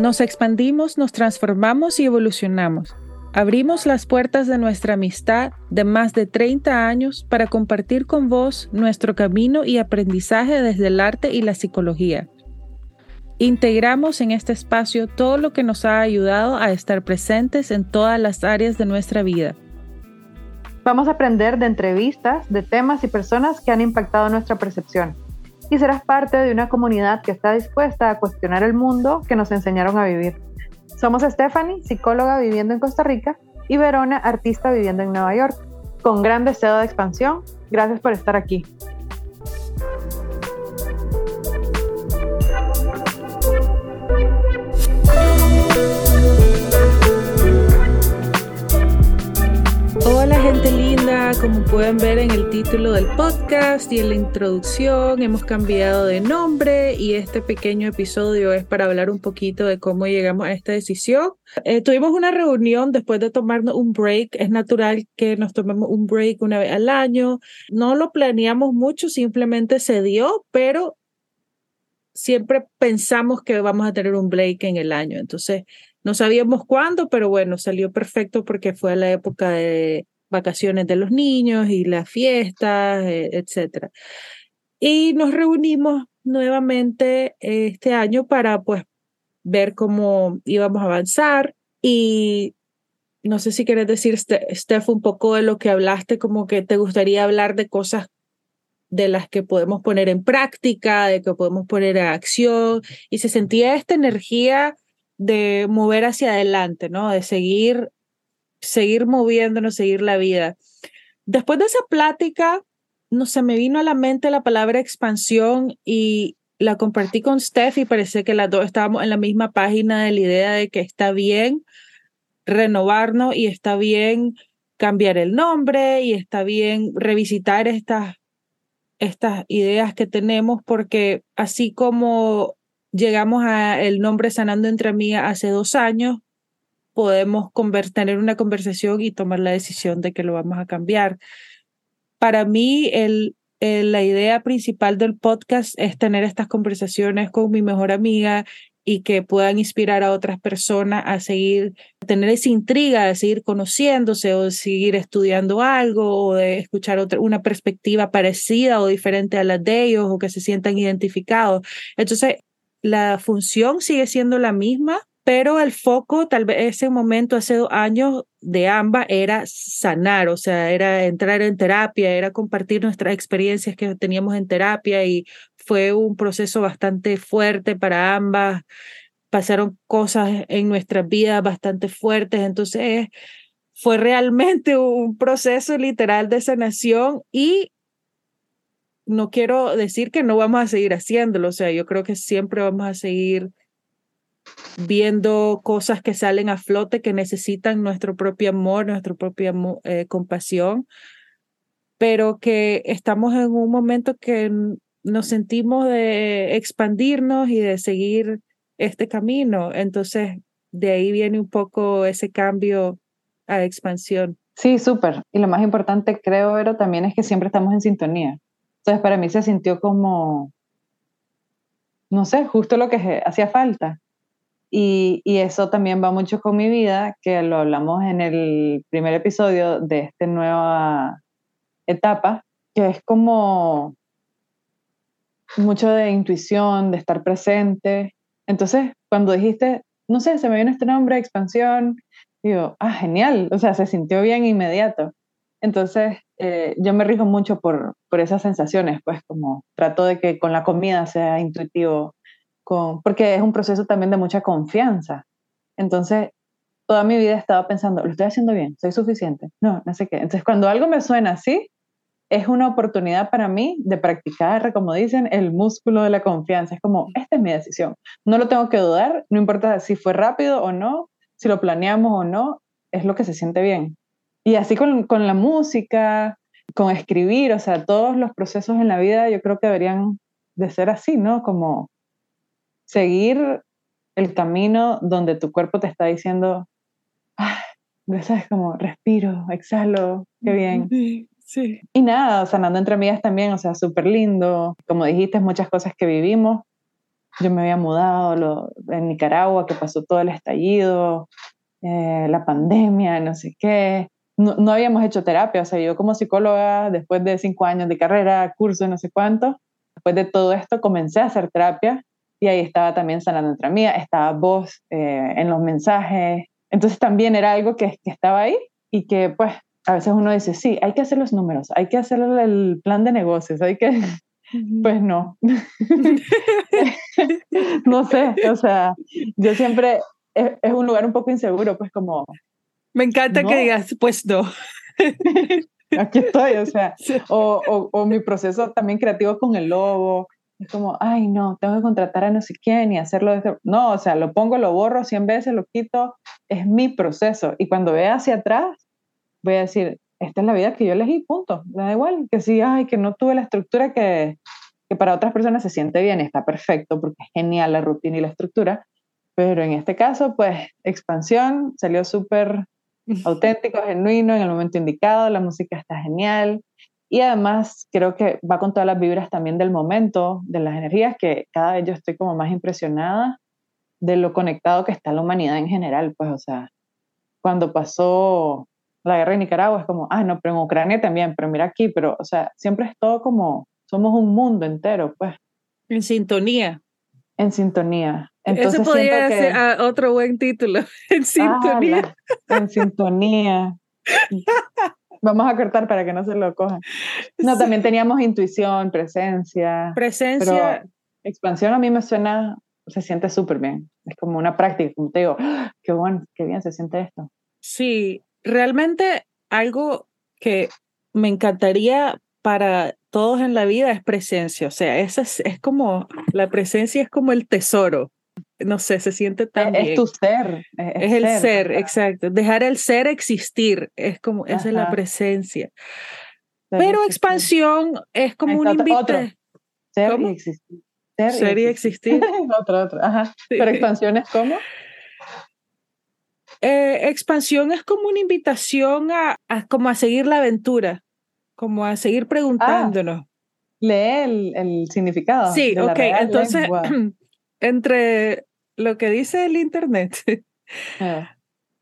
Nos expandimos, nos transformamos y evolucionamos. Abrimos las puertas de nuestra amistad de más de 30 años para compartir con vos nuestro camino y aprendizaje desde el arte y la psicología. Integramos en este espacio todo lo que nos ha ayudado a estar presentes en todas las áreas de nuestra vida. Vamos a aprender de entrevistas, de temas y personas que han impactado nuestra percepción. Y serás parte de una comunidad que está dispuesta a cuestionar el mundo que nos enseñaron a vivir. Somos Stephanie, psicóloga viviendo en Costa Rica, y Verona, artista viviendo en Nueva York. Con gran deseo de expansión, gracias por estar aquí. Como pueden ver en el título del podcast y en la introducción, hemos cambiado de nombre y este pequeño episodio es para hablar un poquito de cómo llegamos a esta decisión. Eh, tuvimos una reunión después de tomarnos un break. Es natural que nos tomemos un break una vez al año. No lo planeamos mucho, simplemente se dio, pero siempre pensamos que vamos a tener un break en el año. Entonces, no sabíamos cuándo, pero bueno, salió perfecto porque fue la época de vacaciones de los niños y las fiestas, e, etcétera. Y nos reunimos nuevamente este año para pues ver cómo íbamos a avanzar y no sé si quieres decir, Steph, un poco de lo que hablaste, como que te gustaría hablar de cosas de las que podemos poner en práctica, de que podemos poner en acción, y se sentía esta energía de mover hacia adelante, ¿no? De seguir seguir moviéndonos, seguir la vida. Después de esa plática, no se me vino a la mente la palabra expansión y la compartí con Steph y parece que las dos estábamos en la misma página de la idea de que está bien renovarnos y está bien cambiar el nombre y está bien revisitar estas, estas ideas que tenemos porque así como llegamos a el nombre Sanando entre Amigas hace dos años, podemos tener una conversación y tomar la decisión de que lo vamos a cambiar. Para mí, la idea principal del podcast es tener estas conversaciones con mi mejor amiga y que puedan inspirar a otras personas a seguir, tener esa intriga de seguir conociéndose o de seguir estudiando algo o de escuchar una perspectiva parecida o diferente a la de ellos o que se sientan identificados. Entonces, la función sigue siendo la misma, pero el foco, tal vez ese momento hace dos años de ambas era sanar, o sea, era entrar en terapia, era compartir nuestras experiencias que teníamos en terapia y fue un proceso bastante fuerte para ambas. Pasaron cosas en nuestras vidas bastante fuertes, entonces fue realmente un proceso literal de sanación y no quiero decir que no vamos a seguir haciéndolo, o sea, yo creo que siempre vamos a seguir viendo cosas que salen a flote que necesitan nuestro propio amor, nuestra propia eh, compasión, pero que estamos en un momento que nos sentimos de expandirnos y de seguir este camino. Entonces, de ahí viene un poco ese cambio a expansión. Sí, súper. Y lo más importante, creo, Vero, también es que siempre estamos en sintonía. Entonces, para mí se sintió como, no sé, justo lo que hacía falta. Y, eso también va mucho con mi vida, que lo hablamos en el primer episodio de esta nueva etapa, que es como mucho de intuición, de estar presente. Entonces, cuando dijiste, no sé, se me viene este nombre, expansión, digo, ah, genial, o sea, se sintió bien inmediato. Entonces, eh, yo me rijo mucho por, por esas sensaciones, pues como trato de que con la comida sea intuitivo, porque es un proceso también de mucha confianza. Entonces, toda mi vida he estado pensando, lo estoy haciendo bien, soy suficiente, no, no sé qué. Entonces, cuando algo me suena así, es una oportunidad para mí de practicar, como dicen, el músculo de la confianza. Es como, esta es mi decisión. No lo tengo que dudar, no importa si fue rápido o no, si lo planeamos o no, es lo que se siente bien. Y así con, con la música, con escribir, o sea, todos los procesos en la vida yo creo que deberían de ser así, ¿no? Como seguir el camino donde tu cuerpo te está diciendo, ah, ¿sabes? Como respiro, exhalo, qué bien. Sí, Y nada, sanando entre amigas también, o sea, súper lindo. Como dijiste, muchas cosas que vivimos, yo me había mudado lo, en Nicaragua, que pasó todo el estallido, eh, la pandemia, no sé qué. No, no, habíamos hecho terapia, o sea, yo como psicóloga, después de cinco años de carrera, curso, no sé cuánto, después de todo esto comencé a hacer terapia y ahí estaba también sanando entre mía, estaba vos eh, en los mensajes, entonces también era algo que, que estaba ahí y que pues a veces uno dice, sí, hay que hacer los números, hay que hacer el plan de negocios, hay que... Pues no. no sé, o sea, yo siempre, es, es, un lugar un poco inseguro, pues como... Me encanta que digas, pues no. Aquí estoy, o sea, o, o, o, mi proceso también creativo con el lobo, es como, ay, no, tengo que contratar a no sé quién y hacerlo. Desde... No, o sea, lo pongo, lo borro 100 veces, lo quito, es mi proceso. Y cuando vea hacia atrás, voy a decir, esta es la vida que yo elegí, punto. Da igual, que sí, ay, que no tuve la estructura que, que para otras personas se siente bien, está perfecto, porque es genial la rutina y la estructura. Pero en este caso, pues, expansión, salió súper auténtico, genuino, en el momento indicado, la música está genial. Y además creo que va con todas las vibras también del momento, de las energías, que cada vez yo estoy como más impresionada de lo conectado que está la humanidad en general. Pues, o sea, cuando pasó la guerra en Nicaragua es como, ah, no, pero en Ucrania también, pero mira aquí, pero, o sea, siempre es todo como, somos un mundo entero, pues. En sintonía. En sintonía. Entonces, Eso podría ser otro buen título, en sintonía. Ah, en sintonía. Vamos a cortar para que no se lo cojan. No, también teníamos intuición, presencia. Presencia. expansión a mí me suena, se siente súper bien. Es como una práctica, como te digo, ¡Ah! qué bueno, qué bien se siente esto. Sí, realmente algo que me encantaría para todos en la vida es presencia. O sea, esa es, es como, la presencia es como el tesoro no sé, se siente tan es, tu ser. Es, el ser, exacto. Dejar el ser existir, es como, esa es la presencia. Pero expansión es como un invite. Ser y existir. Ser, y existir. otro, otro. Ajá. Pero expansión es como. Eh, expansión es como una invitación a, como a seguir la aventura, como a seguir preguntándonos. Ah, lee el, significado. Sí, ok. Entonces, entre lo que dice el Internet, ah.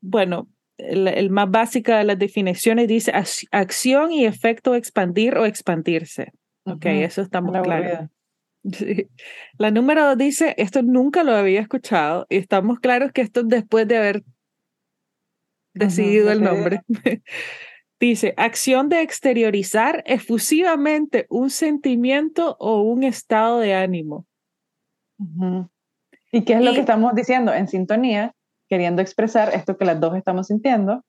bueno, el, más básica de las definiciones dice acción y efecto expandir o expandirse. Ok, eso estamos claros. La número dos dice, esto nunca lo había escuchado y estamos claros que esto después de haber decidido el nombre. dice, acción de exteriorizar efusivamente un sentimiento o un estado de ánimo. ¿Y qué es lo que estamos diciendo? En sintonía, queriendo expresar esto que las dos estamos sintiendo,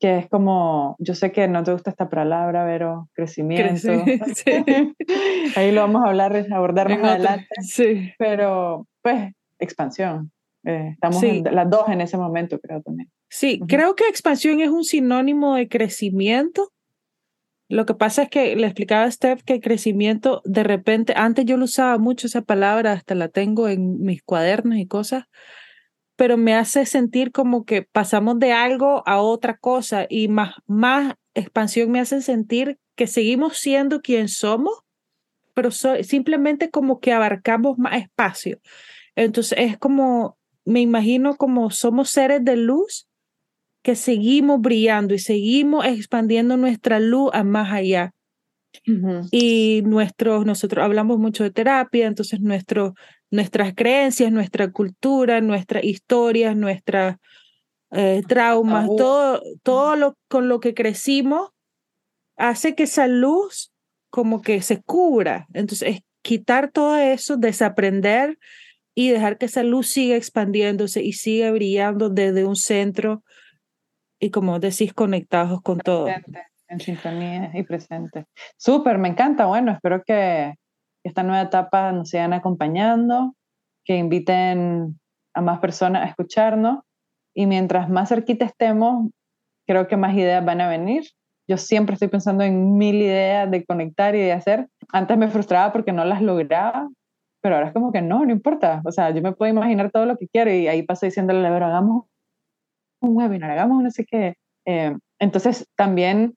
que es como, yo sé que no te gusta esta palabra, pero crecimiento. Ahí lo vamos a hablar, abordar más adelante. Sí. Pero, pues, expansión. Eh, estamos las dos en ese momento, creo también. Sí, creo que expansión es un sinónimo de crecimiento lo que pasa es que le explicaba a Steph que el crecimiento, de repente, antes yo lo usaba mucho esa palabra, hasta la tengo en mis cuadernos y cosas, pero me hace sentir como que pasamos de algo a otra cosa y más, más expansión me hace sentir que seguimos siendo quien somos, pero simplemente como que abarcamos más espacio. Entonces es como, me imagino como somos seres de luz que seguimos brillando y seguimos expandiendo nuestra luz a más allá. Y nuestros, nosotros hablamos mucho de terapia, entonces nuestro, nuestras creencias, nuestra cultura, nuestras historias, nuestras eh, traumas, todo, todo lo con lo que crecimos hace que esa luz como que se cubra. Entonces es quitar todo eso, desaprender y dejar que esa luz siga expandiéndose y siga brillando desde un centro y como decís, conectados con todo. En sintonía y presente. Súper, me encanta. Bueno, espero que esta nueva etapa nos sigan acompañando, que inviten a más personas a escucharnos y mientras más cerquita estemos, creo que más ideas van a venir. Yo siempre estoy pensando en mil ideas de conectar y de hacer. Antes me frustraba porque no las lograba, pero ahora es como que no, no importa. O sea, yo me puedo imaginar todo lo que quiero y ahí paso diciéndole, pero hagamos un webinar, hagamos no sé qué. Eh, entonces, también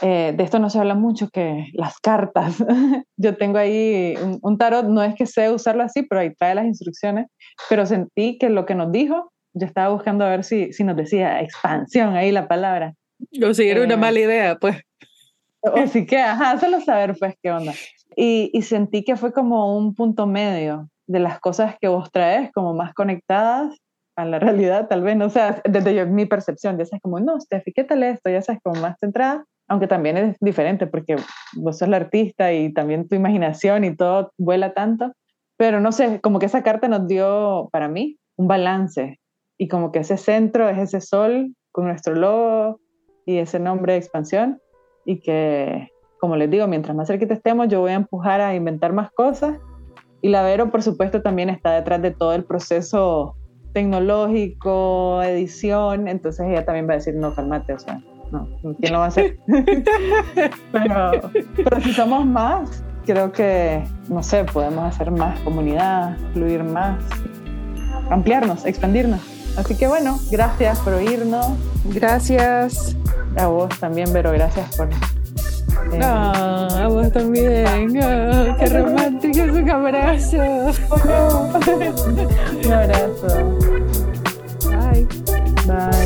eh, de esto no se habla mucho, que las cartas. Yo tengo ahí un, tarot, no es que sé usarlo así, pero ahí trae las instrucciones, pero sentí que lo que nos dijo, yo estaba buscando a ver si, si nos decía expansión ahí la palabra. O si era una eh, mala idea, pues. Así que, ajá, solo saber pues qué onda. Y, y sentí que fue como un punto medio de las cosas que vos traes, como más conectadas a la realidad, tal vez, no o sea, desde yo, mi percepción, ya sabes, como, no, Steffi, ¿qué tal esto? Ya sabes, como más centrada, aunque también es diferente porque vos sos la artista y también tu imaginación y todo vuela tanto, pero no sé, como que esa carta nos dio, para mí, un balance y como que ese centro es ese sol con nuestro logo y ese nombre de expansión y que, como les digo, mientras más cerquita estemos, yo voy a empujar a inventar más cosas y la Vero, por supuesto, también está detrás de todo el proceso tecnológico, edición, entonces ella también va a decir, no, calmate, o sea, no, ¿quién lo va a hacer? pero, pero si somos más, creo que, no sé, podemos hacer más comunidad, fluir más, ampliarnos, expandirnos. Así que bueno, gracias por oírnos. Gracias. A vos también, Vero, gracias por... Eh, a vos también. Oh, qué romántico es un abrazo. un abrazo. Bye. Bye.